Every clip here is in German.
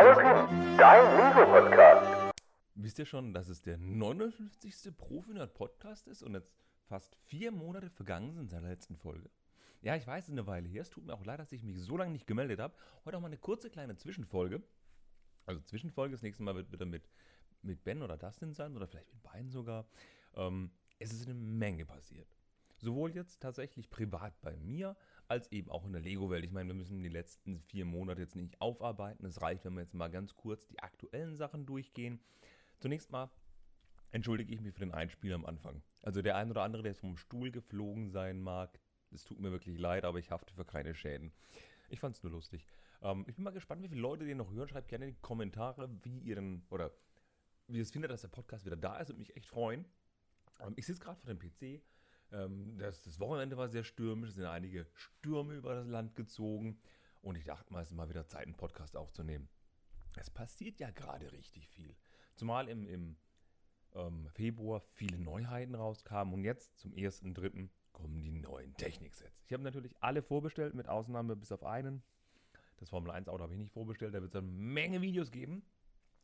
Galaxy, dein Lego-Podcast. Wisst ihr schon, dass es der 59. Profi-Nerd Podcast ist und jetzt fast vier Monate vergangen sind seit der letzten Folge? Ja, ich weiß, es ist eine Weile her. Es tut mir auch leid, dass ich mich so lange nicht gemeldet habe. Heute auch mal eine kurze kleine Zwischenfolge. Also Zwischenfolge, das nächste Mal wird wieder mit, mit Ben oder Dustin sein oder vielleicht mit beiden sogar. Ähm, es ist eine Menge passiert. Sowohl jetzt tatsächlich privat bei mir, als eben auch in der Lego-Welt. Ich meine, wir müssen die letzten vier Monate jetzt nicht aufarbeiten. Es reicht, wenn wir jetzt mal ganz kurz die aktuellen Sachen durchgehen. Zunächst mal entschuldige ich mich für den Einspieler am Anfang. Also der ein oder andere, der jetzt vom Stuhl geflogen sein mag, es tut mir wirklich leid, aber ich hafte für keine Schäden. Ich fand es nur lustig. Ähm, ich bin mal gespannt, wie viele Leute den noch hören. Schreibt gerne in die Kommentare, wie ihr denn, oder wie ihr es findet, dass der Podcast wieder da ist. Würde mich echt freuen. Ähm, ich sitze gerade vor dem PC das, das, Wochenende war sehr stürmisch, es sind einige Stürme über das Land gezogen und ich dachte mal, es ist mal wieder Zeit, einen Podcast aufzunehmen. Es passiert ja gerade richtig viel. Zumal im, im ähm, Februar viele Neuheiten rauskamen und jetzt zum 1.3. kommen die neuen Techniksets. Ich habe natürlich alle vorbestellt, mit Ausnahme bis auf einen. Das Formel 1 Auto habe ich nicht vorbestellt, da wird es eine Menge Videos geben.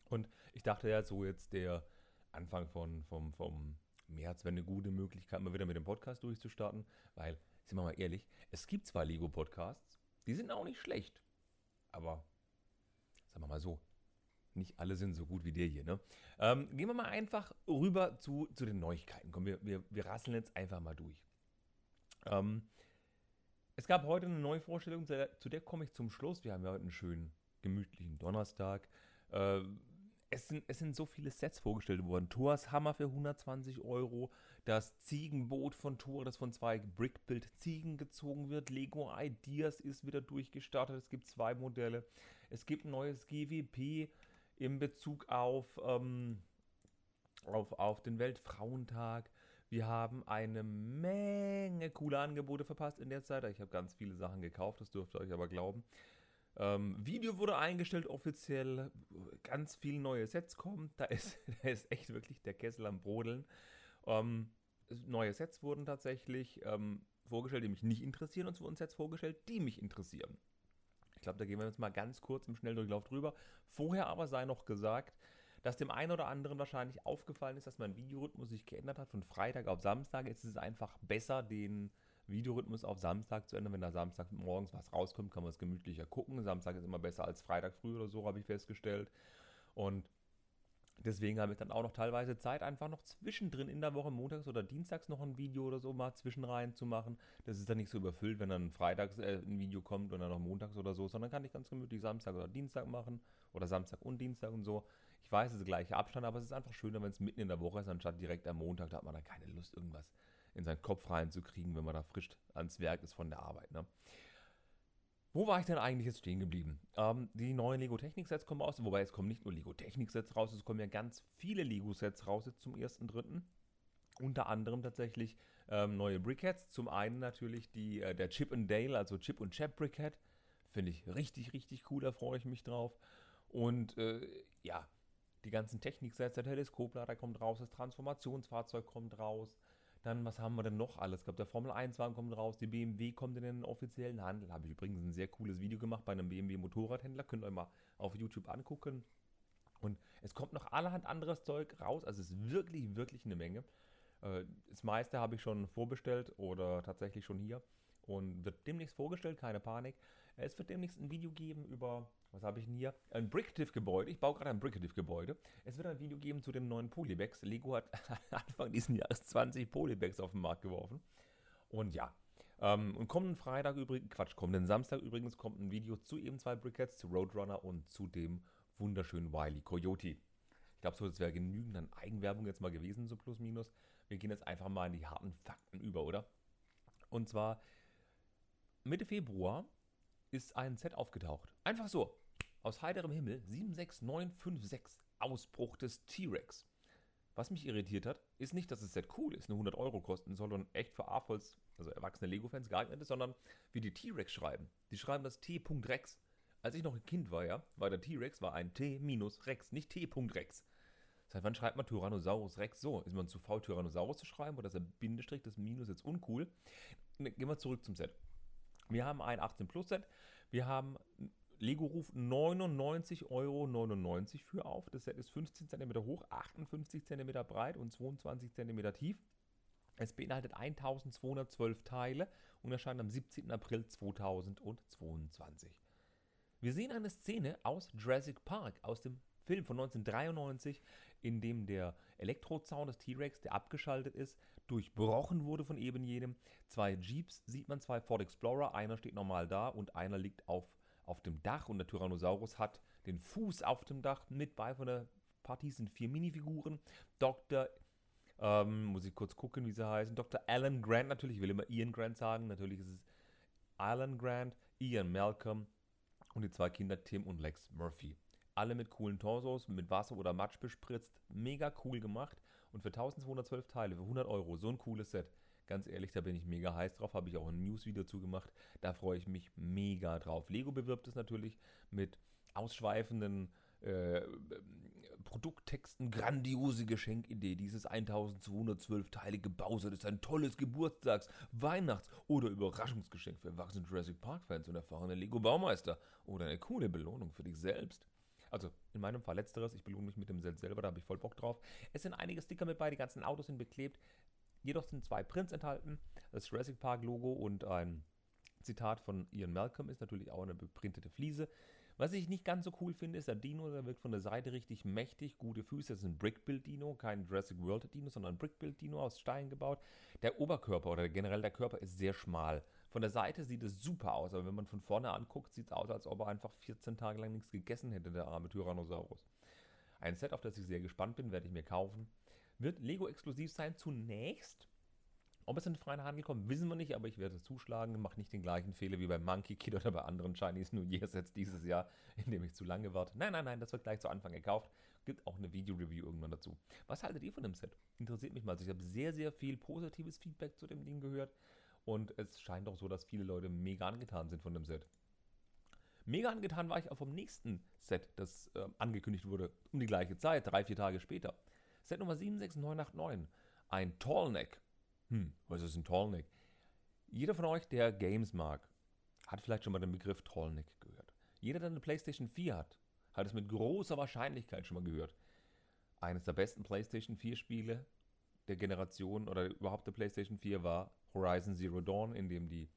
Und ich dachte ja, so jetzt der Anfang von, vom, vom März wäre eine gute Möglichkeit, mal wieder mit dem Podcast durchzustarten, weil, sind wir mal ehrlich, es gibt zwar Lego-Podcasts, die sind auch nicht schlecht, aber sagen wir mal so, nicht alle sind so gut wie der hier. Ne? Ähm, gehen wir mal einfach rüber zu, zu den Neuigkeiten. Komm, wir, wir, wir rasseln jetzt einfach mal durch. Ähm, es gab heute eine neue Vorstellung, zu der, der komme ich zum Schluss. Wir haben ja heute einen schönen, gemütlichen Donnerstag. Äh, es sind, es sind so viele Sets vorgestellt worden. Thors Hammer für 120 Euro, das Ziegenboot von Thor, das von zwei Brickbuild Ziegen gezogen wird. Lego Ideas ist wieder durchgestartet. Es gibt zwei Modelle. Es gibt ein neues GWP in Bezug auf, ähm, auf, auf den Weltfrauentag. Wir haben eine Menge coole Angebote verpasst in der Zeit. Ich habe ganz viele Sachen gekauft, das dürft ihr euch aber glauben. Ähm, Video wurde eingestellt offiziell, ganz viele neue Sets kommen. Da ist, da ist echt wirklich der Kessel am Brodeln. Ähm, neue Sets wurden tatsächlich ähm, vorgestellt, die mich nicht interessieren, und es wurden Sets vorgestellt, die mich interessieren. Ich glaube, da gehen wir jetzt mal ganz kurz im Schnelldurchlauf drüber. Vorher aber sei noch gesagt, dass dem einen oder anderen wahrscheinlich aufgefallen ist, dass mein Videorhythmus sich geändert hat von Freitag auf Samstag. Ist es einfach besser, den Videorhythmus auf Samstag zu ändern. Wenn da Samstag morgens was rauskommt, kann man es gemütlicher gucken. Samstag ist immer besser als Freitag früh oder so, habe ich festgestellt. Und deswegen habe ich dann auch noch teilweise Zeit, einfach noch zwischendrin in der Woche, montags oder dienstags noch ein Video oder so mal zwischenrein zu machen. Das ist dann nicht so überfüllt, wenn dann freitags äh, ein Video kommt und dann noch montags oder so, sondern kann ich ganz gemütlich Samstag oder Dienstag machen oder Samstag und Dienstag und so. Ich weiß, es ist der gleiche Abstand, aber es ist einfach schöner, wenn es mitten in der Woche ist, anstatt direkt am Montag, da hat man da keine Lust, irgendwas in seinen Kopf reinzukriegen, wenn man da frisch ans Werk ist von der Arbeit. Ne? Wo war ich denn eigentlich jetzt stehen geblieben? Ähm, die neuen Lego-Technik-Sets kommen raus, wobei es kommen nicht nur Lego-Technik-Sets raus, es kommen ja ganz viele Lego-Sets raus jetzt zum 1.3. Unter anderem tatsächlich ähm, neue Brickheads. Zum einen natürlich die, äh, der Chip and Dale, also Chip und Chap Brickhead. Finde ich richtig, richtig cool, da freue ich mich drauf. Und äh, ja, die ganzen Technik-Sets, der Teleskoplader kommt raus, das Transformationsfahrzeug kommt raus, dann, was haben wir denn noch alles? Glaube, der Formel 1-Wagen kommt raus, die BMW kommt in den offiziellen Handel. Habe ich übrigens ein sehr cooles Video gemacht bei einem BMW-Motorradhändler. Könnt ihr euch mal auf YouTube angucken. Und es kommt noch allerhand anderes Zeug raus. Also es ist wirklich, wirklich eine Menge. Äh, das meiste habe ich schon vorbestellt oder tatsächlich schon hier und wird demnächst vorgestellt, keine Panik. Es wird demnächst ein Video geben über was habe ich denn hier? Ein Bricktiv-Gebäude. Ich baue gerade ein Bricktiv-Gebäude. Es wird ein Video geben zu den neuen Polybags. Lego hat Anfang dieses Jahres 20 Polybags auf den Markt geworfen. Und ja. Ähm, und kommenden Freitag übrigens, Quatsch, kommenden Samstag übrigens kommt ein Video zu eben zwei Brickheads, zu Roadrunner und zu dem wunderschönen Wiley Coyote. Ich glaube, so das wäre genügend an Eigenwerbung jetzt mal gewesen, so plus minus. Wir gehen jetzt einfach mal in die harten Fakten über, oder? Und zwar Mitte Februar ist ein Set aufgetaucht. Einfach so aus heiterem Himmel 76956 Ausbruch des T-Rex. Was mich irritiert hat, ist nicht, dass es sehr cool ist, nur 100 Euro kosten soll und echt für AFOLs, also erwachsene Lego-Fans geeignet ist, sondern wie die T-Rex schreiben. Die schreiben das T.Rex. Als ich noch ein Kind war, ja, war der T-Rex war ein T-Rex, nicht T.Rex. Seit wann schreibt man Tyrannosaurus Rex so? Ist man zu faul, Tyrannosaurus zu schreiben oder ist der Bindestrich, das Minus jetzt uncool? Ne, gehen wir zurück zum Set. Wir haben ein 18 Plus Set. Wir haben Lego ruft 99,99 Euro für auf. Das Set ist 15 cm hoch, 58 cm breit und 22 cm tief. Es beinhaltet 1212 Teile und erscheint am 17. April 2022. Wir sehen eine Szene aus Jurassic Park, aus dem Film von 1993, in dem der Elektrozaun des T-Rex, der abgeschaltet ist, durchbrochen wurde von eben jenem. Zwei Jeeps sieht man, zwei Ford Explorer, einer steht normal da und einer liegt auf, auf dem Dach und der Tyrannosaurus hat den Fuß auf dem Dach. Mit bei von der Partie sind vier Minifiguren. Dr. Ähm, muss ich kurz gucken, wie sie heißen. Dr. Alan Grant natürlich, ich will immer Ian Grant sagen. Natürlich ist es Alan Grant, Ian Malcolm und die zwei Kinder Tim und Lex Murphy. Alle mit coolen Torsos, mit Wasser oder Matsch bespritzt. Mega cool gemacht. Und für 1212 Teile, für 100 Euro, so ein cooles Set. Ganz ehrlich, da bin ich mega heiß drauf. Habe ich auch ein News-Video zugemacht. Da freue ich mich mega drauf. Lego bewirbt es natürlich mit ausschweifenden äh, Produkttexten. Grandiose Geschenkidee. Dieses 1212-teilige Bowser ist ein tolles Geburtstags-, Weihnachts- oder Überraschungsgeschenk für erwachsene Jurassic Park-Fans und erfahrene Lego-Baumeister. Oder eine coole Belohnung für dich selbst. Also in meinem Fall letzteres, ich belohne mich mit dem Set selber, da habe ich voll Bock drauf. Es sind einige Sticker mit bei, die ganzen Autos sind beklebt. Jedoch sind zwei Prints enthalten, das Jurassic Park Logo und ein Zitat von Ian Malcolm ist natürlich auch eine beprintete Fliese. Was ich nicht ganz so cool finde, ist der Dino, der wirkt von der Seite richtig mächtig, gute Füße. Das ist ein Brickbuild-Dino, kein Jurassic World-Dino, sondern ein Brickbuild-Dino aus Stein gebaut. Der Oberkörper oder generell der Körper ist sehr schmal. Von der Seite sieht es super aus, aber wenn man von vorne anguckt, sieht es aus, als ob er einfach 14 Tage lang nichts gegessen hätte, der arme Tyrannosaurus. Ein Set, auf das ich sehr gespannt bin, werde ich mir kaufen. Wird Lego exklusiv sein zunächst. Ob es in den freien Handel kommt, wissen wir nicht, aber ich werde zuschlagen. Mache nicht den gleichen Fehler wie bei Monkey Kid oder bei anderen Chinese New Year Sets dieses Jahr, indem ich zu lange warte. Nein, nein, nein, das wird gleich zu Anfang gekauft. Gibt auch eine Video-Review irgendwann dazu. Was haltet ihr von dem Set? Interessiert mich mal. Also ich habe sehr, sehr viel positives Feedback zu dem Ding gehört. Und es scheint auch so, dass viele Leute mega angetan sind von dem Set. Mega angetan war ich auch vom nächsten Set, das äh, angekündigt wurde, um die gleiche Zeit, drei, vier Tage später. Set Nummer 76989. Ein Tallneck. Hm, was ist ein Tallneck? Jeder von euch, der Games mag, hat vielleicht schon mal den Begriff Tallneck gehört. Jeder, der eine PlayStation 4 hat, hat es mit großer Wahrscheinlichkeit schon mal gehört. Eines der besten PlayStation 4 Spiele der Generation oder überhaupt der PlayStation 4 war Horizon Zero Dawn, in dem die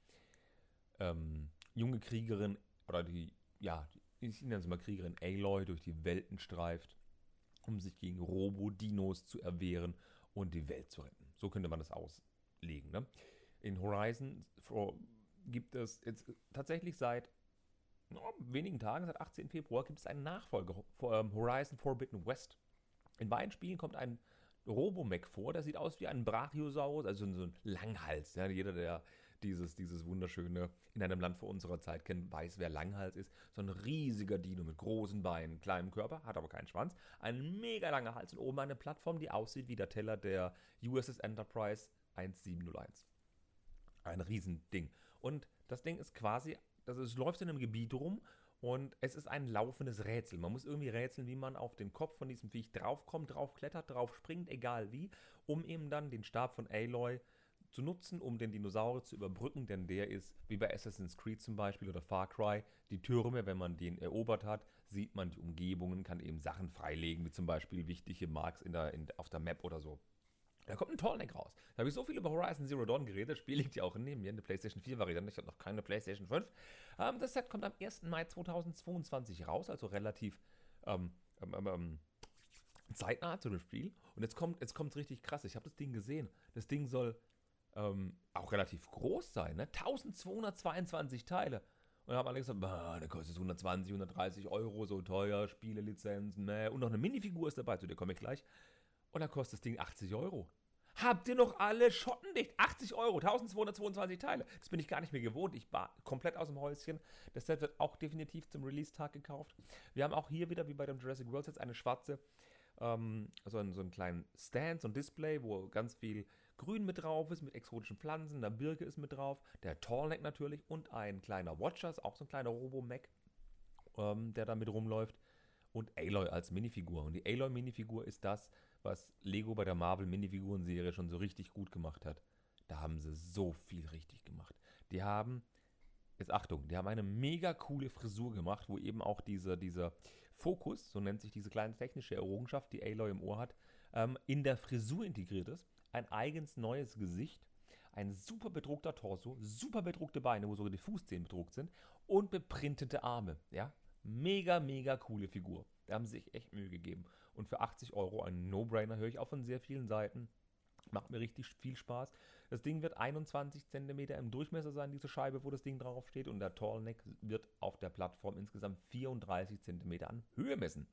ähm, junge Kriegerin oder die, ja, ich nenne es mal Kriegerin Aloy durch die Welten streift, um sich gegen Robo-Dinos zu erwehren und die Welt zu retten. So könnte man das auslegen. Ne? In Horizon gibt es jetzt tatsächlich seit oh, wenigen Tagen, seit 18. Februar, gibt es einen Nachfolger, ähm, Horizon Forbidden West. In beiden Spielen kommt ein Robomech vor, der sieht aus wie ein Brachiosaurus, also so ein Langhals. Ja, jeder, der dieses, dieses wunderschöne in einem Land vor unserer Zeit kennt, weiß, wer Langhals ist. So ein riesiger Dino mit großen Beinen, kleinem Körper, hat aber keinen Schwanz, ein mega langer Hals und oben eine Plattform, die aussieht wie der Teller der USS Enterprise 1701. Ein Riesending. Und das Ding ist quasi, also es läuft in einem Gebiet rum und es ist ein laufendes Rätsel. Man muss irgendwie rätseln, wie man auf den Kopf von diesem Viech draufkommt, draufklettert, drauf springt, egal wie, um eben dann den Stab von Aloy zu nutzen, um den Dinosaurier zu überbrücken, denn der ist, wie bei Assassin's Creed zum Beispiel oder Far Cry, die Türme, wenn man den erobert hat, sieht man die Umgebungen, kann eben Sachen freilegen, wie zum Beispiel wichtige Marks in der, in, auf der Map oder so. Da kommt ein Tallneck raus. Da habe ich so viel über Horizon Zero Dawn geredet. Das Spiel liegt ja auch neben mir, eine PlayStation 4 Variante. Ich habe noch keine PlayStation 5. Ähm, das Set kommt am 1. Mai 2022 raus, also relativ ähm, ähm, ähm, ähm, zeitnah zu dem Spiel. Und jetzt kommt es jetzt richtig krass. Ich habe das Ding gesehen. Das Ding soll ähm, auch relativ groß sein. Ne? 1222 Teile. Und haben alle gesagt, der kostet 120, 130 Euro, so teuer, Spielelizenzen, ne? Und noch eine Minifigur ist dabei, zu der komme ich gleich. Und da kostet das Ding 80 Euro. Habt ihr noch alle schottendicht? 80 Euro, 1222 Teile. Das bin ich gar nicht mehr gewohnt. Ich war komplett aus dem Häuschen. Das Set wird auch definitiv zum Release-Tag gekauft. Wir haben auch hier wieder, wie bei dem Jurassic World Set, eine schwarze, ähm, also einen, so einen kleinen Stand, so ein Display, wo ganz viel Grün mit drauf ist, mit exotischen Pflanzen. Der Birke ist mit drauf. Der Tallneck natürlich und ein kleiner Watcher, auch so ein kleiner Robo-Mac, ähm, der da mit rumläuft. Und Aloy als Minifigur. Und die Aloy-Minifigur ist das, was Lego bei der Marvel Minifiguren-Serie schon so richtig gut gemacht hat. Da haben sie so viel richtig gemacht. Die haben Jetzt Achtung, die haben eine mega coole Frisur gemacht, wo eben auch dieser, dieser Fokus, so nennt sich diese kleine technische Errungenschaft, die Aloy im Ohr hat, ähm, in der Frisur integriert ist. Ein eigens neues Gesicht, ein super bedruckter Torso, super bedruckte Beine, wo sogar die Fußzehen bedruckt sind und beprintete Arme. Ja, mega, mega coole Figur. Da haben sie sich echt Mühe gegeben. Und für 80 Euro ein No-Brainer höre ich auch von sehr vielen Seiten. Macht mir richtig viel Spaß. Das Ding wird 21 cm im Durchmesser sein, diese Scheibe, wo das Ding drauf steht. Und der Tallneck wird auf der Plattform insgesamt 34 cm an Höhe messen.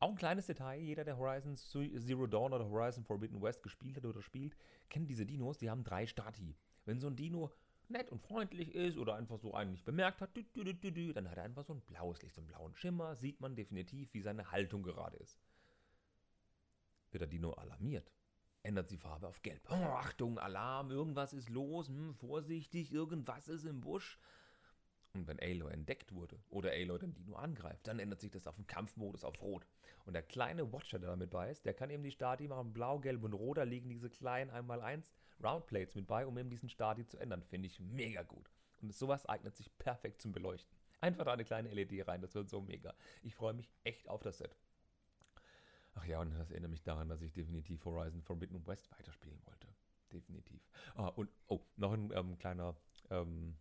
Auch ein kleines Detail, jeder, der Horizon Zero Dawn oder Horizon Forbidden West gespielt hat oder spielt, kennt diese Dinos, die haben drei Stati. Wenn so ein Dino nett und freundlich ist oder einfach so einen nicht bemerkt hat, dann hat er einfach so ein blaues Licht, so einen blauen Schimmer, sieht man definitiv, wie seine Haltung gerade ist. Wird der Dino alarmiert, ändert die Farbe auf gelb. Oh, Achtung, Alarm, irgendwas ist los, hm, vorsichtig, irgendwas ist im Busch. Und wenn Aloy entdeckt wurde oder Aloy den Dino angreift, dann ändert sich das auf den Kampfmodus auf Rot. Und der kleine Watcher, der damit ist, der kann eben die Stati machen, blau, gelb und rot. Da liegen diese kleinen 1x1 Roundplates mit bei, um eben diesen Stati zu ändern. Finde ich mega gut. Und sowas eignet sich perfekt zum Beleuchten. Einfach da eine kleine LED rein, das wird so mega. Ich freue mich echt auf das Set. Ach ja, und das erinnert mich daran, dass ich definitiv Horizon Forbidden West weiterspielen wollte. Definitiv. Ah, und, oh, noch ein ähm, kleiner, ähm,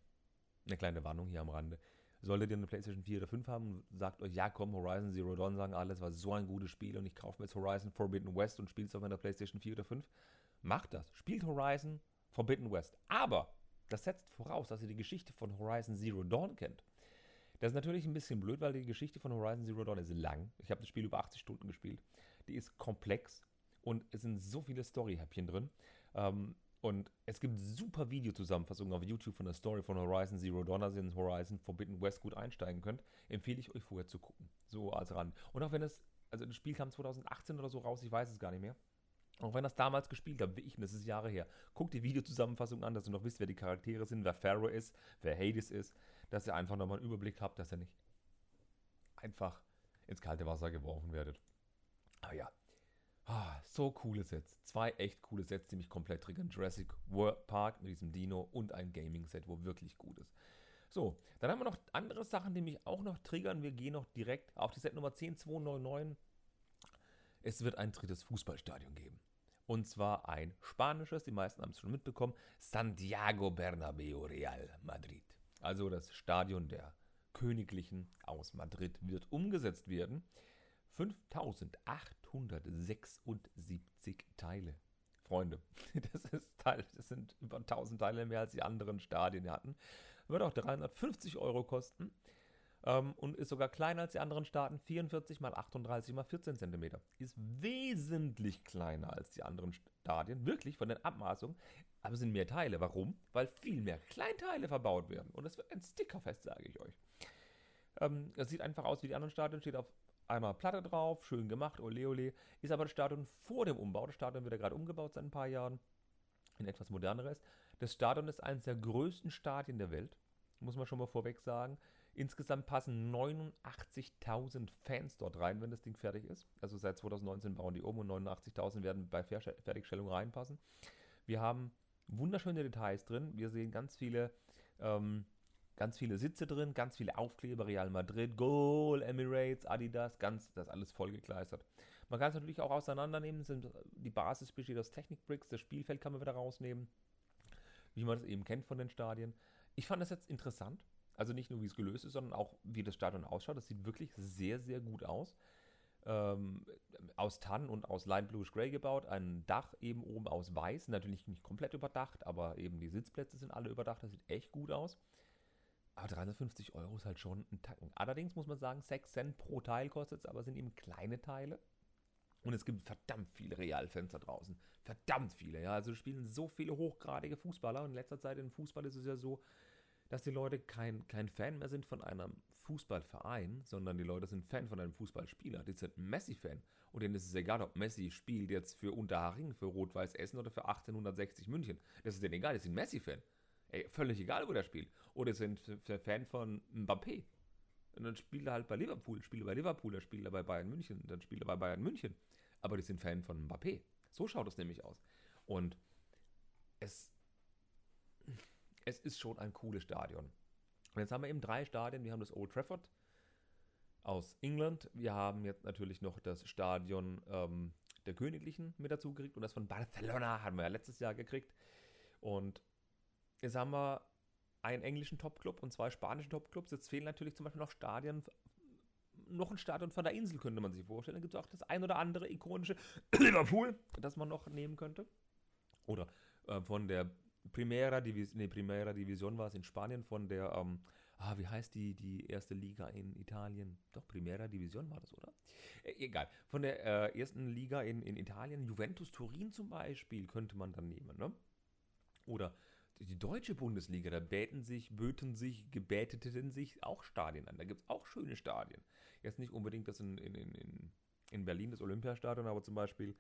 eine kleine Warnung hier am Rande. Solltet ihr eine PlayStation 4 oder 5 haben, sagt euch, ja komm, Horizon Zero Dawn sagen alles, war so ein gutes Spiel und ich kaufe mir jetzt Horizon Forbidden West und spiele es auf meiner PlayStation 4 oder 5. Macht das. Spielt Horizon Forbidden West. Aber das setzt voraus, dass ihr die Geschichte von Horizon Zero Dawn kennt. Das ist natürlich ein bisschen blöd, weil die Geschichte von Horizon Zero Dawn ist lang. Ich habe das Spiel über 80 Stunden gespielt. Die ist komplex und es sind so viele Story-Häppchen drin. Ähm, und es gibt super Videozusammenfassungen auf YouTube von der Story von Horizon Zero Dawn, also in Horizon Forbidden West gut einsteigen könnt. Empfehle ich euch vorher zu gucken. So als ran. Und auch wenn es, also das Spiel kam 2018 oder so raus, ich weiß es gar nicht mehr. Auch wenn das damals gespielt habt, wie ich, und das ist Jahre her, guckt die Videozusammenfassung an, dass ihr noch wisst, wer die Charaktere sind, wer Pharaoh ist, wer Hades ist, dass ihr einfach nochmal einen Überblick habt, dass ihr nicht einfach ins kalte Wasser geworfen werdet. Aber ja, ah, so coole Sets. Zwei echt coole Sets, die mich komplett triggern. Jurassic World Park mit diesem Dino und ein Gaming-Set, wo wirklich gut ist. So, dann haben wir noch andere Sachen, die mich auch noch triggern. Wir gehen noch direkt auf die Set Nummer 10299. Es wird ein drittes Fußballstadion geben. Und zwar ein spanisches, die meisten haben es schon mitbekommen, Santiago Bernabéu Real Madrid. Also das Stadion der Königlichen aus Madrid wird umgesetzt werden. 5876 Teile. Freunde, das, ist Teil, das sind über 1000 Teile mehr als die anderen Stadien hatten. Wird auch 350 Euro kosten ähm, und ist sogar kleiner als die anderen Staaten. 44 mal 38 mal 14 cm. Ist wesentlich kleiner als die anderen Stadien, wirklich von den Abmaßungen. Aber es sind mehr Teile. Warum? Weil viel mehr Kleinteile verbaut werden. Und es wird ein Stickerfest, sage ich euch. Ähm, das sieht einfach aus wie die anderen Stadien. Steht auf einer Platte drauf, schön gemacht, ole ole. Ist aber das Stadion vor dem Umbau. Das Stadion wird ja gerade umgebaut seit ein paar Jahren. In etwas moderneres. Das Stadion ist eines der größten Stadien der Welt. Muss man schon mal vorweg sagen. Insgesamt passen 89.000 Fans dort rein, wenn das Ding fertig ist. Also seit 2019 bauen die um und 89.000 werden bei Fertigstellung reinpassen. Wir haben wunderschöne Details drin. Wir sehen ganz viele, ähm, ganz viele Sitze drin, ganz viele Aufkleber, Real Madrid, Goal, Emirates, Adidas, ganz, das alles vollgekleistert. Man kann es natürlich auch auseinandernehmen. Sind, die Basis besteht aus Technikbricks, das Spielfeld kann man wieder rausnehmen, wie man das eben kennt von den Stadien. Ich fand das jetzt interessant. Also nicht nur, wie es gelöst ist, sondern auch, wie das Stadion ausschaut. Das sieht wirklich sehr, sehr gut aus. Ähm, aus Tannen und aus Light Bluish Gray gebaut. Ein Dach eben oben aus Weiß. Natürlich nicht komplett überdacht, aber eben die Sitzplätze sind alle überdacht. Das sieht echt gut aus. Aber 350 Euro ist halt schon ein Tacken. Allerdings muss man sagen, 6 Cent pro Teil kostet es, aber sind eben kleine Teile. Und es gibt verdammt viele Realfans da draußen. Verdammt viele, ja. Also spielen so viele hochgradige Fußballer. Und in letzter Zeit im Fußball ist es ja so, dass die Leute kein, kein Fan mehr sind von einem Fußballverein, sondern die Leute sind Fan von einem Fußballspieler. Die sind Messi-Fan. Und denen ist es egal, ob Messi spielt jetzt für Unterhaching, für Rot-Weiß Essen oder für 1860 München. Das ist denen egal, die sind Messi-Fan. Ey, völlig egal, wo der spielt. Oder sind Fan von Mbappé. Und dann spielt er halt bei Liverpool, spielt er bei Liverpool, dann spielt er bei Bayern München, dann spielt er bei Bayern München. Aber die sind Fan von Mbappé. So schaut es nämlich aus. Und es es ist schon ein cooles Stadion. Und jetzt haben wir eben drei Stadien. Wir haben das Old Trafford aus England. Wir haben jetzt natürlich noch das Stadion ähm, der Königlichen mit dazu gekriegt. Und das von Barcelona haben wir ja letztes Jahr gekriegt. Und jetzt haben wir einen englischen Topclub und zwei spanische Topclubs. Jetzt fehlen natürlich zum Beispiel noch Stadien. Noch ein Stadion von der Insel könnte man sich vorstellen. Dann gibt es auch das ein oder andere ikonische Liverpool, das man noch nehmen könnte. Oder äh, von der Primera Division, nee, Primera Division war es in Spanien, von der, ähm, ah, wie heißt die, die erste Liga in Italien? Doch, Primera Division war das, oder? Äh, egal. Von der äh, ersten Liga in, in Italien, Juventus Turin zum Beispiel, könnte man dann nehmen, ne? Oder die deutsche Bundesliga, da bäten sich, böten sich, gebäteten sich auch Stadien an. Da gibt es auch schöne Stadien. Jetzt nicht unbedingt das in, in, in, in Berlin, das Olympiastadion, aber zum Beispiel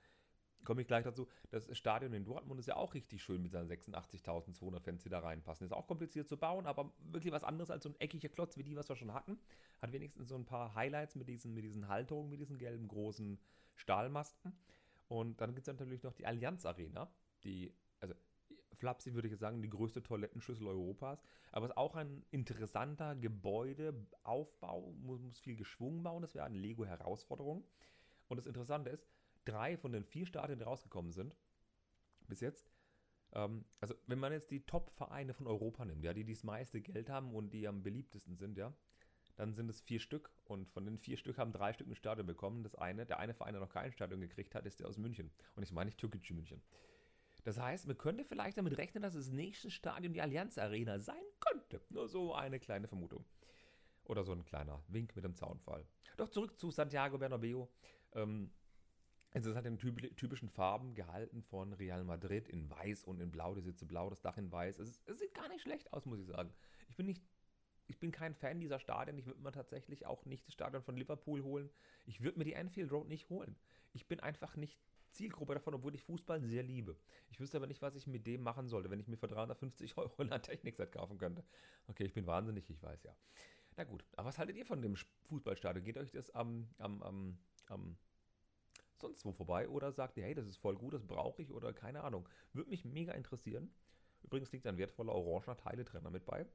komme ich gleich dazu. Das Stadion in Dortmund ist ja auch richtig schön mit seinen 86.200 Fans, die da reinpassen. Ist auch kompliziert zu bauen, aber wirklich was anderes als so ein eckiger Klotz wie die, was wir schon hatten. Hat wenigstens so ein paar Highlights mit diesen, mit diesen Halterungen, mit diesen gelben großen Stahlmasten. Und dann gibt es natürlich noch die Allianz Arena, die, also Flapsi würde ich sagen, die größte Toilettenschüssel Europas. Aber es ist auch ein interessanter Gebäudeaufbau, muss, muss viel geschwungen bauen. Das wäre eine Lego-Herausforderung. Und das Interessante ist, drei von den vier Stadien, die rausgekommen sind, bis jetzt, ähm, also wenn man jetzt die Top-Vereine von Europa nimmt, ja, die das meiste Geld haben und die am beliebtesten sind, ja, dann sind es vier Stück und von den vier Stück haben drei Stück ein Stadion bekommen. Das eine, der eine Verein, der noch kein Stadion gekriegt hat, ist der aus München. Und ich meine nicht türkische München. Das heißt, man könnte vielleicht damit rechnen, dass das nächste Stadion die Allianz Arena sein könnte. Nur so eine kleine Vermutung. Oder so ein kleiner Wink mit dem Zaunfall. Doch zurück zu Santiago Bernabeo. Ähm, also es hat den typischen Farben gehalten von Real Madrid in weiß und in blau, die Sitze blau, das Dach in weiß. Es, es sieht gar nicht schlecht aus, muss ich sagen. Ich bin nicht ich bin kein Fan dieser Stadien. Ich würde mir tatsächlich auch nicht das Stadion von Liverpool holen. Ich würde mir die Anfield Road nicht holen. Ich bin einfach nicht Zielgruppe davon, obwohl ich Fußball sehr liebe. Ich wüsste aber nicht, was ich mit dem machen sollte, wenn ich mir für 350 Euro ein Technikset kaufen könnte. Okay, ich bin wahnsinnig, ich weiß ja. Na gut, aber was haltet ihr von dem Fußballstadion? Geht euch das am, am, am, am sonst wo vorbei oder sagt ihr, hey, das ist voll gut, das brauche ich oder keine Ahnung. Würde mich mega interessieren. Übrigens liegt ein wertvoller orangener Teiletrenner mit bei.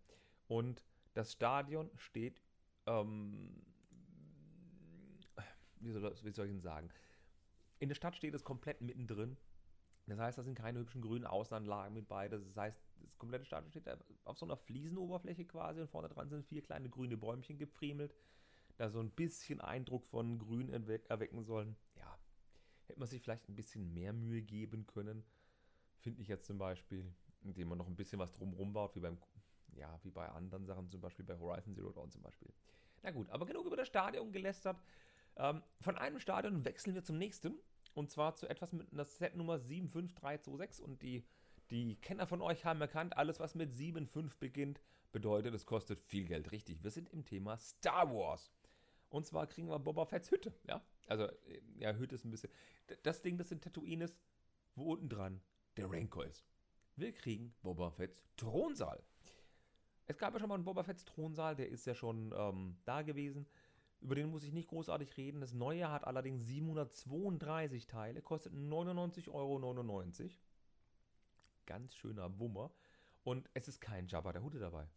Und das Stadion steht, ähm, wie, soll, wie soll ich denn sagen? In der Stadt steht es komplett mittendrin. Das heißt, da sind keine hübschen grünen Außenanlagen mit bei. Das heißt, das komplette Stadion steht auf so einer Fliesenoberfläche quasi und vorne dran sind vier kleine grüne Bäumchen gepfriemelt, da so ein bisschen Eindruck von Grün erwecken sollen. Ja, hätte man sich vielleicht ein bisschen mehr Mühe geben können, finde ich jetzt zum Beispiel, indem man noch ein bisschen was drumherum baut, wie beim, ja, wie bei anderen Sachen, zum Beispiel bei Horizon Zero Dawn zum Beispiel. Na gut, aber genug über das Stadion gelästert. Ähm, von einem Stadion wechseln wir zum nächsten. Und zwar zu etwas mit einer Setnummer 75326. Und die, die Kenner von euch haben erkannt, alles was mit 75 beginnt, bedeutet, es kostet viel Geld. Richtig, wir sind im Thema Star Wars. Und zwar kriegen wir Boba Fett's Hütte. Ja, also, äh, ja, Hütte ist ein bisschen. Das Ding, das in Tatooine ist, wo unten dran der Rancor ist. Wir kriegen Boba Fett's Thronsaal. Es gab ja schon mal einen Boba Fett's Thronsaal, der ist ja schon ähm, da gewesen. Über den muss ich nicht großartig reden. Das neue hat allerdings 732 Teile, kostet 99,99 Euro. Ganz schöner Wummer. Und es ist kein Jabba der Hutte dabei.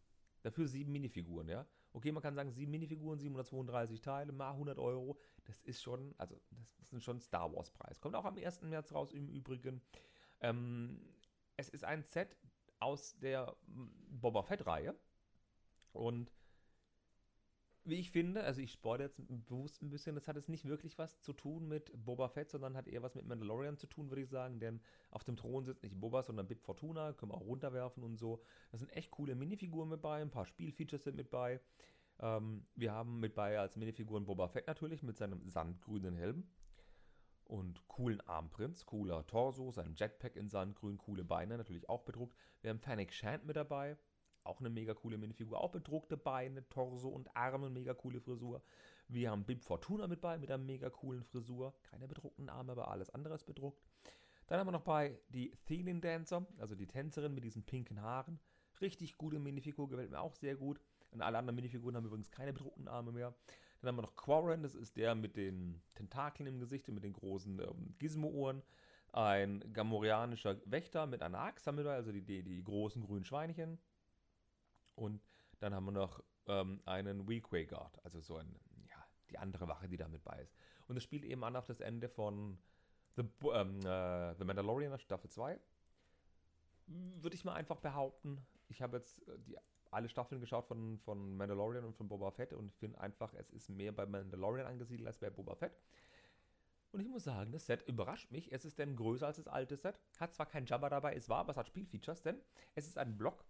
Dafür sieben Minifiguren, ja. Okay, man kann sagen, sieben Minifiguren, 732 Teile, mal 100 Euro. Das ist schon, also, das ist schon Star Wars Preis. Kommt auch am 1. März raus im Übrigen. Ähm, es ist ein Set aus der Boba Fett-Reihe. Und wie ich finde, also ich spoilere jetzt bewusst ein bisschen, das hat jetzt nicht wirklich was zu tun mit Boba Fett, sondern hat eher was mit Mandalorian zu tun, würde ich sagen, denn auf dem Thron sitzt nicht Boba, sondern Bib Fortuna, können wir auch runterwerfen und so. Das sind echt coole Minifiguren mit bei, ein paar Spielfeatures sind mit bei. Ähm, wir haben mit bei als Minifiguren Boba Fett natürlich mit seinem sandgrünen Helm und coolen Armprints, cooler Torso, sein Jetpack in sandgrün, coole Beine natürlich auch bedruckt. Wir haben Fennec Shand mit dabei, auch eine mega coole Minifigur. Auch bedruckte Beine, Torso und Arme, mega coole Frisur. Wir haben Bib Fortuna mit bei, mit einer mega coolen Frisur. Keine bedruckten Arme, aber alles andere ist bedruckt. Dann haben wir noch bei die Thelan Dancer, also die Tänzerin mit diesen pinken Haaren. Richtig gute Minifigur, gefällt mir auch sehr gut. Und alle anderen Minifiguren haben übrigens keine bedruckten Arme mehr. Dann haben wir noch Quarren, das ist der mit den Tentakeln im Gesicht und mit den großen ähm, Gizmo-Ohren. Ein gamorianischer Wächter mit einer Axt haben wir da, also die, die, die großen grünen Schweinchen. Und Dann haben wir noch ähm, einen Weequay Guard, also so ein, ja, die andere Wache, die da mit bei ist. Und es spielt eben an auf das Ende von The, ähm, äh, The Mandalorian Staffel 2. Würde ich mal einfach behaupten. Ich habe jetzt äh, die, alle Staffeln geschaut von, von Mandalorian und von Boba Fett und finde einfach, es ist mehr bei Mandalorian angesiedelt als bei Boba Fett. Und ich muss sagen, das Set überrascht mich. Es ist denn größer als das alte Set. Hat zwar kein Jabba dabei, es war, aber es hat Spielfeatures, denn es ist ein Block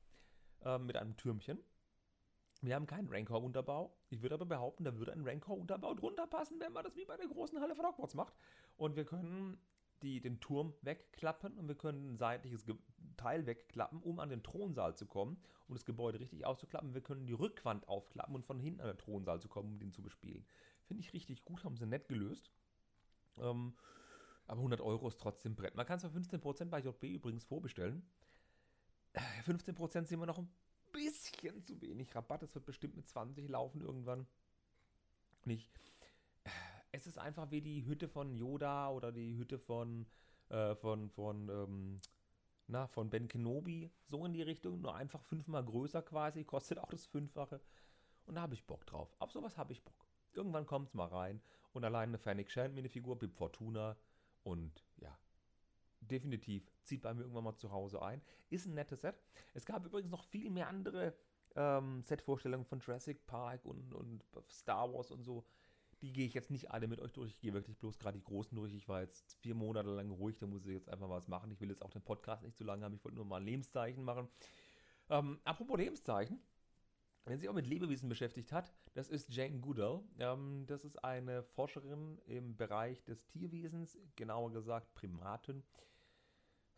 äh, mit einem Türmchen. Wir haben keinen Rancor-Unterbau. Ich würde aber behaupten, da würde ein Rancor-Unterbau drunter passen, wenn man das wie bei der großen Halle von Hogwarts macht. Und wir können die, den Turm wegklappen und wir können ein seitliches Teil wegklappen, um an den Thronsaal zu kommen, um das Gebäude richtig auszuklappen. Wir können die Rückwand aufklappen und von hinten an den Thronsaal zu kommen, um den zu bespielen. Finde ich richtig gut, haben sie nett gelöst. Ähm, aber 100 Euro ist trotzdem Brett. Man kann es für 15% bei JB übrigens vorbestellen. 15% sind wir noch ein bisschen zu wenig Rabatt. Es wird bestimmt mit 20 laufen irgendwann. Nicht. Es ist einfach wie die Hütte von Yoda oder die Hütte von, äh, von, von, ähm, na, von Ben Kenobi. So in die Richtung. Nur einfach fünfmal größer quasi. Kostet auch das Fünffache. Und da habe ich Bock drauf. Auf sowas habe ich Bock. Irgendwann kommt es mal rein. Und allein eine Fennec Shand Minifigur, Bib Fortuna und ja, definitiv zieht bei mir irgendwann mal zu Hause ein. Ist ein nettes Set. Es gab übrigens noch viel mehr andere ähm, Set-Vorstellungen von Jurassic Park und, und Star Wars und so. Die gehe ich jetzt nicht alle mit euch durch. Ich gehe wirklich bloß gerade die großen durch. Ich war jetzt vier Monate lang ruhig, da muss ich jetzt einfach was machen. Ich will jetzt auch den Podcast nicht zu lange haben. Ich wollte nur mal ein Lebenszeichen machen. Ähm, apropos Lebenszeichen wenn sich auch mit Lebewesen beschäftigt hat, das ist Jane Goodall. Ähm, das ist eine Forscherin im Bereich des Tierwesens, genauer gesagt Primaten.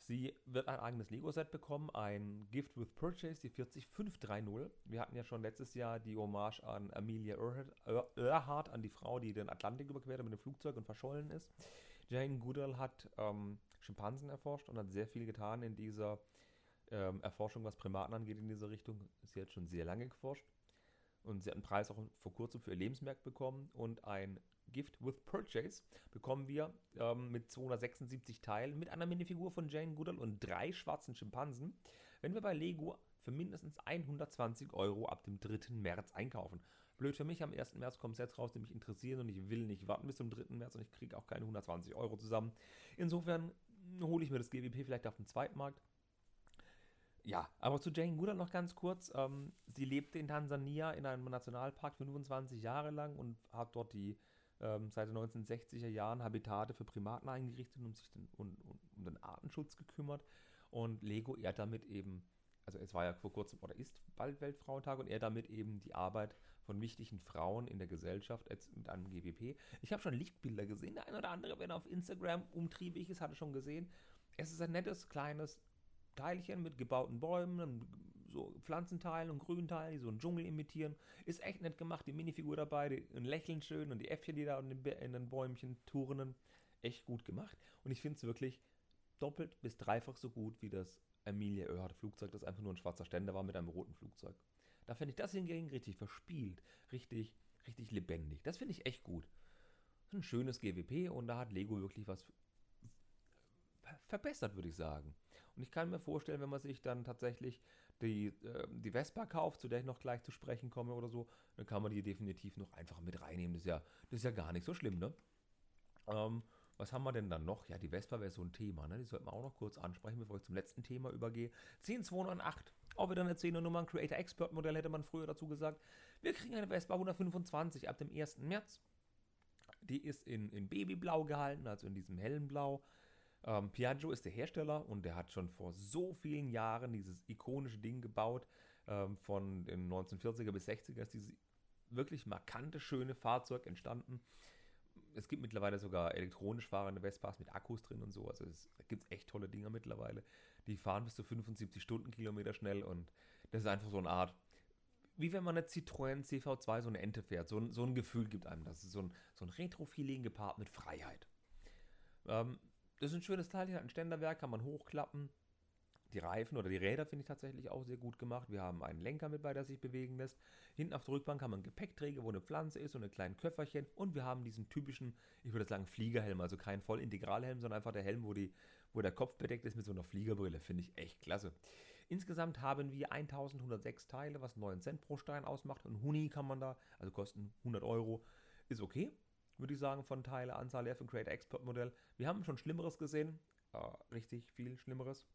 Sie wird ein eigenes Lego-Set bekommen, ein Gift with Purchase, die 40530. Wir hatten ja schon letztes Jahr die Hommage an Amelia Earhart, an die Frau, die den Atlantik überquert hat mit dem Flugzeug und verschollen ist. Jane Goodall hat ähm, Schimpansen erforscht und hat sehr viel getan in dieser ähm, Erforschung, was Primaten angeht, in dieser Richtung. Sie hat schon sehr lange geforscht. Und sie hat einen Preis auch vor kurzem für ihr Lebenswerk bekommen. Und ein Gift with Purchase bekommen wir ähm, mit 276 Teilen, mit einer Minifigur von Jane Goodall und drei schwarzen Schimpansen, wenn wir bei Lego für mindestens 120 Euro ab dem 3. März einkaufen. Blöd für mich, am 1. März kommen Sets raus, die mich interessieren und ich will nicht warten bis zum 3. März und ich kriege auch keine 120 Euro zusammen. Insofern hole ich mir das GWP vielleicht auf dem Zweitmarkt. Ja, aber zu Jane Goodall noch ganz kurz. Ähm, sie lebte in Tansania in einem Nationalpark 25 Jahre lang und hat dort die ähm, seit den 1960er Jahren Habitate für Primaten eingerichtet und sich den, und, um den Artenschutz gekümmert. Und Lego ehrt damit eben, also es war ja vor kurzem oder ist bald Weltfrauentag und er damit eben die Arbeit von wichtigen Frauen in der Gesellschaft jetzt mit einem GWP. Ich habe schon Lichtbilder gesehen. Der eine oder andere, wenn er auf Instagram umtriebig ist, hatte schon gesehen. Es ist ein nettes, kleines Teilchen mit gebauten Bäumen, so Pflanzenteilen und Grünteilen, die so einen Dschungel imitieren. Ist echt nett gemacht, die Minifigur dabei, die, ein Lächeln schön und die Äffchen, die da in den, in den Bäumchen turnen. Echt gut gemacht. Und ich finde es wirklich doppelt bis dreifach so gut wie das Amelia Earhart Flugzeug, das einfach nur ein schwarzer Ständer war mit einem roten Flugzeug. Da finde ich das hingegen richtig verspielt, richtig, richtig lebendig. Das finde ich echt gut. Ein schönes GWP und da hat Lego wirklich was verbessert, würde ich sagen. Und ich kann mir vorstellen, wenn man sich dann tatsächlich die, äh, die Vespa kauft, zu der ich noch gleich zu sprechen komme oder so, dann kann man die definitiv noch einfach mit reinnehmen. Das ist ja, das ist ja gar nicht so schlimm, ne? Ähm, was haben wir denn dann noch? Ja, die Vespa wäre so ein Thema, ne? Die sollten wir auch noch kurz ansprechen, bevor ich zum letzten Thema übergehe. 10208. Auch wieder eine 10er Nummer, ein Creator Expert Modell hätte man früher dazu gesagt. Wir kriegen eine Vespa 125 ab dem 1. März. Die ist in, in Babyblau gehalten, also in diesem hellen Blau. Ähm, Piaggio ist der Hersteller und der hat schon vor so vielen Jahren dieses ikonische Ding gebaut. Ähm, von den 1940er bis 60er ist dieses wirklich markante, schöne Fahrzeug entstanden. Es gibt mittlerweile sogar elektronisch fahrende Vespas mit Akkus drin und so. Also es, gibt echt tolle Dinger mittlerweile. Die fahren bis zu 75 Stundenkilometer schnell und das ist einfach so eine Art, wie wenn man eine Citroën CV2 so eine Ente fährt. So ein, so ein Gefühl gibt einem das. ist so ein, so ein Retro-Feeling gepaart mit Freiheit. Ähm, das ist ein schönes Teil, hier hat ein Ständerwerk, kann man hochklappen. Die Reifen oder die Räder finde ich tatsächlich auch sehr gut gemacht. Wir haben einen Lenker mit bei, der sich bewegen lässt. Hinten auf der Rückbank haben wir einen Gepäckträger, wo eine Pflanze ist und ein kleines Köfferchen. Und wir haben diesen typischen, ich würde sagen, Fliegerhelm. Also kein voll Integralhelm, sondern einfach der Helm, wo, die, wo der Kopf bedeckt ist mit so einer Fliegerbrille. Finde ich echt klasse. Insgesamt haben wir 1106 Teile, was 9 Cent pro Stein ausmacht. Ein Huni kann man da, also kosten 100 Euro, ist okay, würde ich sagen, von Teile, Anzahl her für ein Creator Expert Modell. Wir haben schon Schlimmeres gesehen, äh, richtig viel Schlimmeres.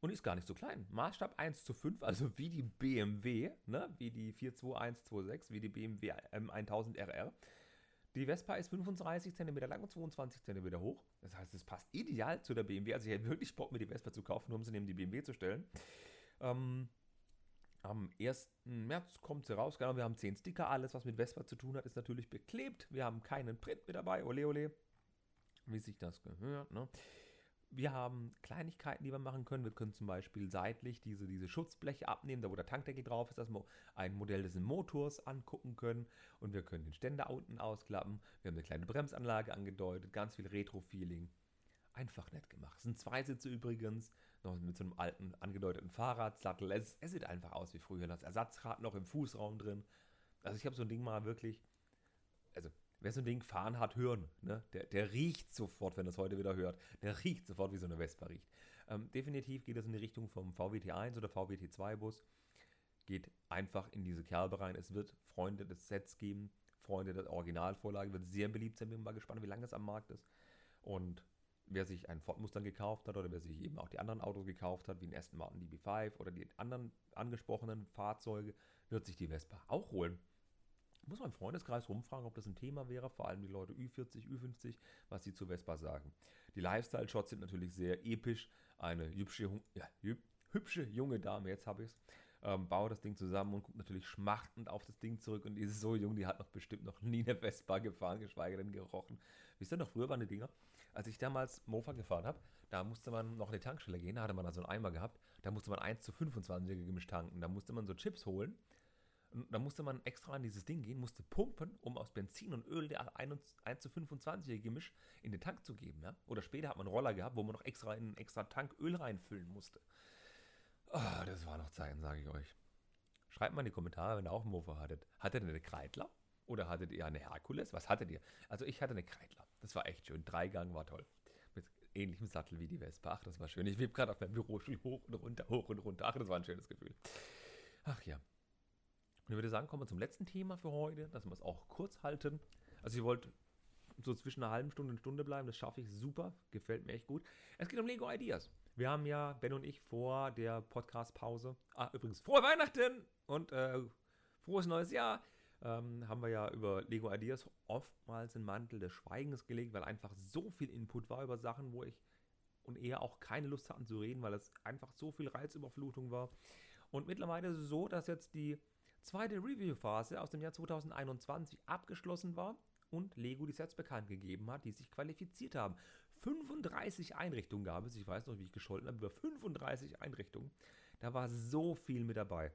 Und ist gar nicht so klein. Maßstab 1 zu 5, also wie die BMW, ne? wie die 42126, wie die BMW M1000 RR. Die Vespa ist 35 cm lang und 22 cm hoch. Das heißt, es passt ideal zu der BMW. Also ich hätte wirklich Bock, mir die Vespa zu kaufen, nur um sie neben die BMW zu stellen. Ähm, am 1. März kommt sie raus. Genau, wir haben 10 Sticker. Alles, was mit Vespa zu tun hat, ist natürlich beklebt. Wir haben keinen Print mit dabei. Ole, ole. Wie sich das gehört. Ne? Wir haben Kleinigkeiten, die wir machen können. Wir können zum Beispiel seitlich diese, diese Schutzbleche abnehmen, da wo der Tankdeckel drauf ist, dass wir ein Modell des Motors angucken können. Und wir können den Ständer unten ausklappen. Wir haben eine kleine Bremsanlage angedeutet, ganz viel Retro-Feeling. Einfach nett gemacht. Es sind zwei Sitze übrigens, noch mit so einem alten angedeuteten Fahrradsattel. Es, es sieht einfach aus wie früher. Das Ersatzrad noch im Fußraum drin. Also ich habe so ein Ding mal wirklich, also wer so ein Ding fahren hat, hören. Ne? Der, der riecht sofort, wenn er es heute wieder hört. Der riecht sofort, wie so eine Vespa riecht. Ähm, definitiv geht es in die Richtung vom VWT1 oder VWT2-Bus. Geht einfach in diese Kerbe rein. Es wird Freunde des Sets geben, Freunde der Originalvorlage. Wird sehr beliebt sein. Bin mal gespannt, wie lange es am Markt ist. Und wer sich einen Ford Mustang gekauft hat oder wer sich eben auch die anderen Autos gekauft hat, wie den Aston Martin DB5 oder die anderen angesprochenen Fahrzeuge, wird sich die Vespa auch holen. Muss meinem Freundeskreis rumfragen, ob das ein Thema wäre, vor allem die Leute Ü40, Ü50, was sie zu Vespa sagen. Die Lifestyle-Shots sind natürlich sehr episch. Eine hübsche, ja, hübsche junge Dame, jetzt habe ich es, ähm, baut das Ding zusammen und guckt natürlich schmachtend auf das Ding zurück und die ist so jung, die hat noch bestimmt noch nie eine Vespa gefahren, geschweige denn gerochen. Wisst ihr noch, früher waren die Dinger, als ich damals Mofa gefahren habe, da musste man noch in die Tankstelle gehen, da hatte man da so einen Eimer gehabt, da musste man 1 zu 25 gemischt tanken, da musste man so Chips holen da musste man extra an dieses Ding gehen, musste pumpen, um aus Benzin und Öl der 1 zu 25 Gemisch in den Tank zu geben. Ja? Oder später hat man einen Roller gehabt, wo man noch extra in einen extra Tank Öl reinfüllen musste. Oh, das war noch Zeiten, sage ich euch. Schreibt mal in die Kommentare, wenn ihr auch einen Mofa hattet. Hattet ihr eine Kreidler? Oder hattet ihr eine Herkules? Was hattet ihr? Also ich hatte eine Kreidler. Das war echt schön. Dreigang war toll. Mit ähnlichem Sattel wie die Vespa. Ach, das war schön. Ich wieb gerade auf meinem Bürostuhl hoch und runter, hoch und runter. Ach, das war ein schönes Gefühl. Ach ja. Und ich würde sagen, kommen wir zum letzten Thema für heute, dass wir es auch kurz halten. Also ihr wollt so zwischen einer halben Stunde und Stunde bleiben, das schaffe ich super, gefällt mir echt gut. Es geht um Lego Ideas. Wir haben ja, Ben und ich, vor der Podcast-Pause, ah, übrigens, frohe Weihnachten und äh, frohes neues Jahr, ähm, haben wir ja über Lego Ideas oftmals den Mantel des Schweigens gelegt, weil einfach so viel Input war über Sachen, wo ich und eher auch keine Lust hatten zu reden, weil es einfach so viel Reizüberflutung war. Und mittlerweile ist es so, dass jetzt die zweite Review-Phase aus dem Jahr 2021 abgeschlossen war und Lego die Sets bekannt gegeben hat, die sich qualifiziert haben. 35 Einrichtungen gab es, ich weiß noch, wie ich gescholten habe, über 35 Einrichtungen. Da war so viel mit dabei.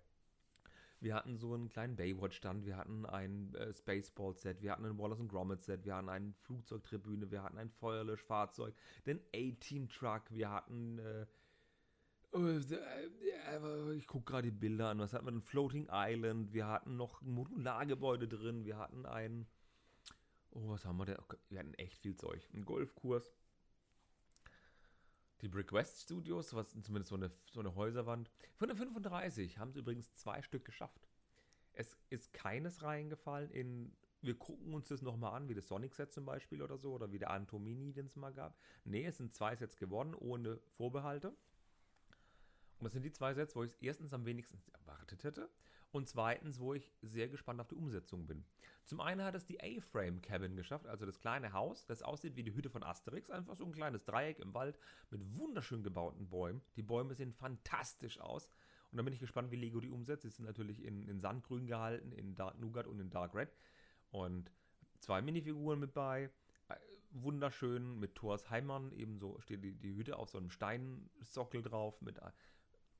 Wir hatten so einen kleinen Baywatch-Stand, wir hatten ein äh, Spaceball-Set, wir hatten ein Wallace Gromit-Set, wir hatten eine Flugzeugtribüne, wir hatten ein Feuerlöschfahrzeug, den A-Team-Truck, wir hatten äh, äh, ich gucke gerade die Bilder an. Was hatten wir denn? Floating Island. Wir hatten noch ein Modulargebäude drin. Wir hatten ein. Oh, was haben wir denn? Wir hatten echt viel Zeug. Ein Golfkurs. Die Brick West Studios, was zumindest so eine, so eine Häuserwand. Von der 35 haben sie übrigens zwei Stück geschafft. Es ist keines reingefallen in. Wir gucken uns das nochmal an, wie das Sonic-Set zum Beispiel oder so, oder wie der Antomini, den es mal gab. Nee, es sind zwei Sets gewonnen, ohne Vorbehalte. Und das sind die zwei Sets, wo ich es erstens am wenigsten erwartet hätte und zweitens, wo ich sehr gespannt auf die Umsetzung bin. Zum einen hat es die A-Frame Cabin geschafft, also das kleine Haus, das aussieht wie die Hütte von Asterix, einfach so ein kleines Dreieck im Wald mit wunderschön gebauten Bäumen. Die Bäume sehen fantastisch aus. Und dann bin ich gespannt, wie Lego die umsetzt. Sie sind natürlich in, in Sandgrün gehalten, in Dark Nougat und in Dark Red. Und zwei Minifiguren mit bei äh, wunderschön mit Thors Heimann, ebenso steht die, die Hütte auf so einem Steinsockel drauf mit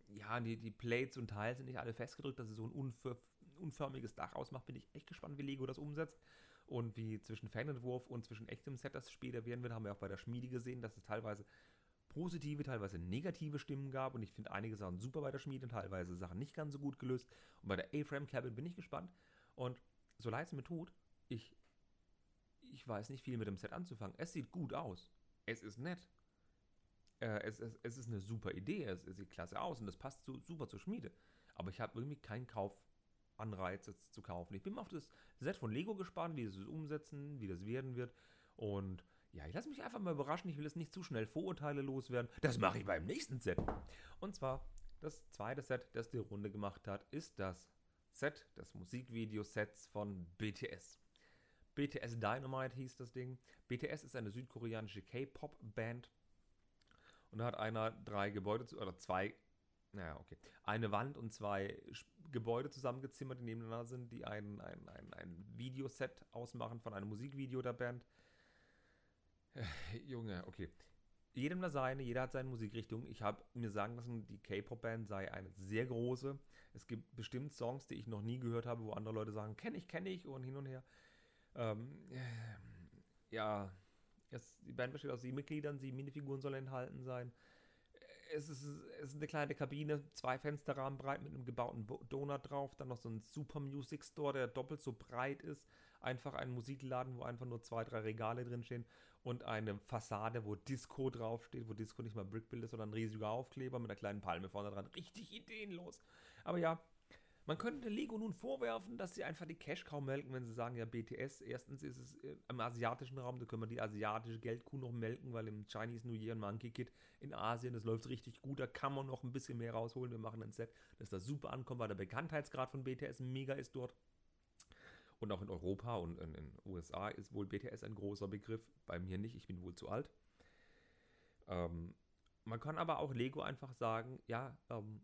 ja, die, die Plates und Teile sind nicht alle festgedrückt, dass es so ein unför unförmiges Dach ausmacht. Bin ich echt gespannt, wie Lego das umsetzt. Und wie zwischen Fanentwurf und zwischen echtem Set das später werden wird, haben wir auch bei der Schmiede gesehen, dass es teilweise positive, teilweise negative Stimmen gab. Und ich finde einige Sachen super bei der Schmiede, teilweise Sachen nicht ganz so gut gelöst. Und bei der A-Frame Cabin bin ich gespannt. Und so leid es mir tut, ich, ich weiß nicht viel mit dem Set anzufangen. Es sieht gut aus. Es ist nett. Äh, es, es, es ist eine super Idee, es, es sieht klasse aus und es passt so, super zur Schmiede. Aber ich habe irgendwie keinen Kaufanreiz jetzt zu kaufen. Ich bin mal auf das Set von Lego gespannt, wie es umsetzen, wie das werden wird. Und ja, ich lasse mich einfach mal überraschen. Ich will jetzt nicht zu schnell Vorurteile loswerden. Das mache ich beim nächsten Set. Und zwar das zweite Set, das die Runde gemacht hat, ist das Set, das Musikvideo-Sets von BTS. BTS Dynamite hieß das Ding. BTS ist eine südkoreanische K-Pop-Band. Und da hat einer drei Gebäude, oder zwei, naja, okay, eine Wand und zwei Gebäude zusammengezimmert, die nebeneinander sind, die ein, ein, ein, ein Videoset ausmachen von einem Musikvideo der Band. Äh, Junge, okay. Jedem das seine, jeder hat seine Musikrichtung. Ich habe mir sagen lassen, die K-Pop-Band sei eine sehr große. Es gibt bestimmt Songs, die ich noch nie gehört habe, wo andere Leute sagen, kenne ich, kenne ich und hin und her. Ähm, ja, es, die Band besteht aus sieben Mitgliedern, sieben Minifiguren sollen enthalten sein. Es ist, es ist eine kleine Kabine, zwei Fensterrahmen breit mit einem gebauten Donut drauf, dann noch so ein Super Music Store, der doppelt so breit ist. Einfach ein Musikladen, wo einfach nur zwei, drei Regale drin stehen und eine Fassade, wo Disco draufsteht, wo Disco nicht mal Brickbild ist, sondern ein riesiger Aufkleber mit einer kleinen Palme vorne dran. Richtig ideenlos. Aber ja, man könnte Lego nun vorwerfen, dass sie einfach die Cash kaum melken, wenn sie sagen, ja, BTS, erstens ist es äh, im asiatischen Raum, da können wir die asiatische Geldkuh noch melken, weil im Chinese New Year und Monkey Kid in Asien, das läuft richtig gut, da kann man noch ein bisschen mehr rausholen. Wir machen ein Set, dass das super ankommt, weil der Bekanntheitsgrad von BTS mega ist dort. Und auch in Europa und in den USA ist wohl BTS ein großer Begriff. Bei mir nicht, ich bin wohl zu alt. Ähm, man kann aber auch Lego einfach sagen, ja, ähm,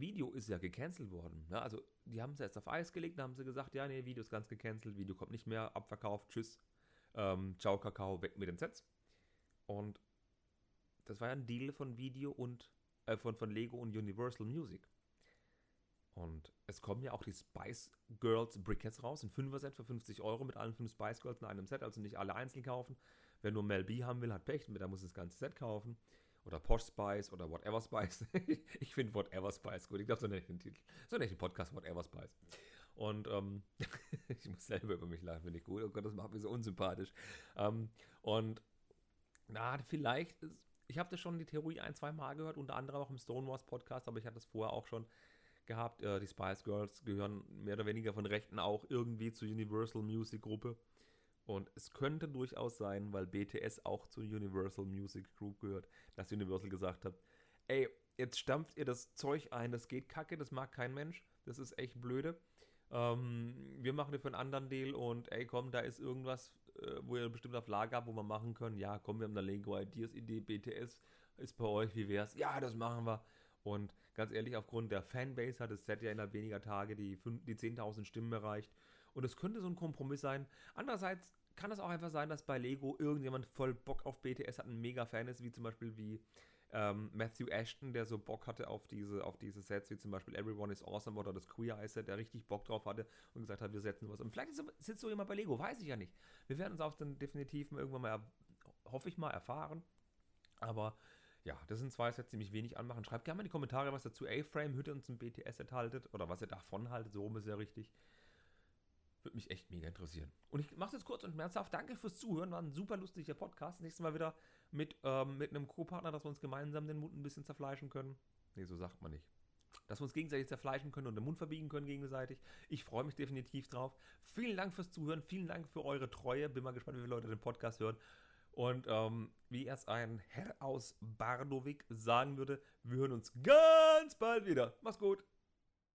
Video ist ja gecancelt worden. Ne? Also die haben es erst auf Eis gelegt, dann haben sie gesagt, ja, nee, Video ist ganz gecancelt, Video kommt nicht mehr, abverkauft, tschüss, ähm, ciao Kakao, weg mit den Sets. Und das war ja ein Deal von Video und äh, von, von Lego und Universal Music. Und es kommen ja auch die Spice Girls Brickets raus, ein 5er-Set für 50 Euro mit allen fünf Spice Girls in einem Set, also nicht alle einzeln kaufen. Wer nur Mel B haben will, hat Pech, der muss das ganze Set kaufen oder Posh Spice oder Whatever Spice. ich finde Whatever Spice gut. Ich glaube, so nenne ich den Titel. So nenne ich den Podcast Whatever Spice. Und ähm, ich muss selber über mich lachen, finde ich gut. Oh Gott, das macht mich so unsympathisch. Ähm, und na, vielleicht, ist, ich habe das schon die Theorie ein, zwei Mal gehört, unter anderem auch im Stonewalls Podcast, aber ich hatte das vorher auch schon gehabt. Äh, die Spice Girls gehören mehr oder weniger von Rechten auch irgendwie zur Universal Music Gruppe. Und es könnte durchaus sein, weil BTS auch zur Universal Music Group gehört, dass Universal gesagt hat, ey, jetzt stampft ihr das Zeug ein, das geht kacke, das mag kein Mensch, das ist echt blöde. Ähm, wir machen dir für einen anderen Deal und ey, komm, da ist irgendwas, äh, wo ihr bestimmt auf Lager habt, wo wir machen können. Ja, komm, wir haben eine Lego Ideas Idee, BTS ist bei euch, wie wär's? Ja, das machen wir. Und ganz ehrlich, aufgrund der Fanbase hat das Set ja innerhalb weniger Tage die, die 10.000 Stimmen erreicht. Und es könnte so ein Kompromiss sein. Andererseits kann es auch einfach sein, dass bei Lego irgendjemand voll Bock auf BTS hat, ein mega Fan ist, wie zum Beispiel wie ähm, Matthew Ashton, der so Bock hatte auf diese, auf diese Sets, wie zum Beispiel Everyone is Awesome oder das Queer Eye Set, der richtig Bock drauf hatte und gesagt hat, wir setzen was. Und vielleicht sitzt so jemand bei Lego, weiß ich ja nicht. Wir werden uns auch dann definitiv irgendwann mal, hoffe ich mal, erfahren. Aber ja, das sind zwei Sets, die mich wenig anmachen. Schreibt gerne mal in die Kommentare, was dazu A-Frame, Hütte und zum BTS enthaltet oder was ihr davon haltet. So rum ist ja richtig. Würde mich echt mega interessieren. Und ich mache es jetzt kurz und schmerzhaft. Danke fürs Zuhören. War ein super lustiger Podcast. Nächstes Mal wieder mit, ähm, mit einem Co-Partner, dass wir uns gemeinsam den Mund ein bisschen zerfleischen können. Nee, so sagt man nicht. Dass wir uns gegenseitig zerfleischen können und den Mund verbiegen können gegenseitig. Ich freue mich definitiv drauf. Vielen Dank fürs Zuhören. Vielen Dank für eure Treue. Bin mal gespannt, wie viele Leute den Podcast hören. Und ähm, wie erst ein Herr aus Bardowik sagen würde, wir hören uns ganz bald wieder. Mach's gut.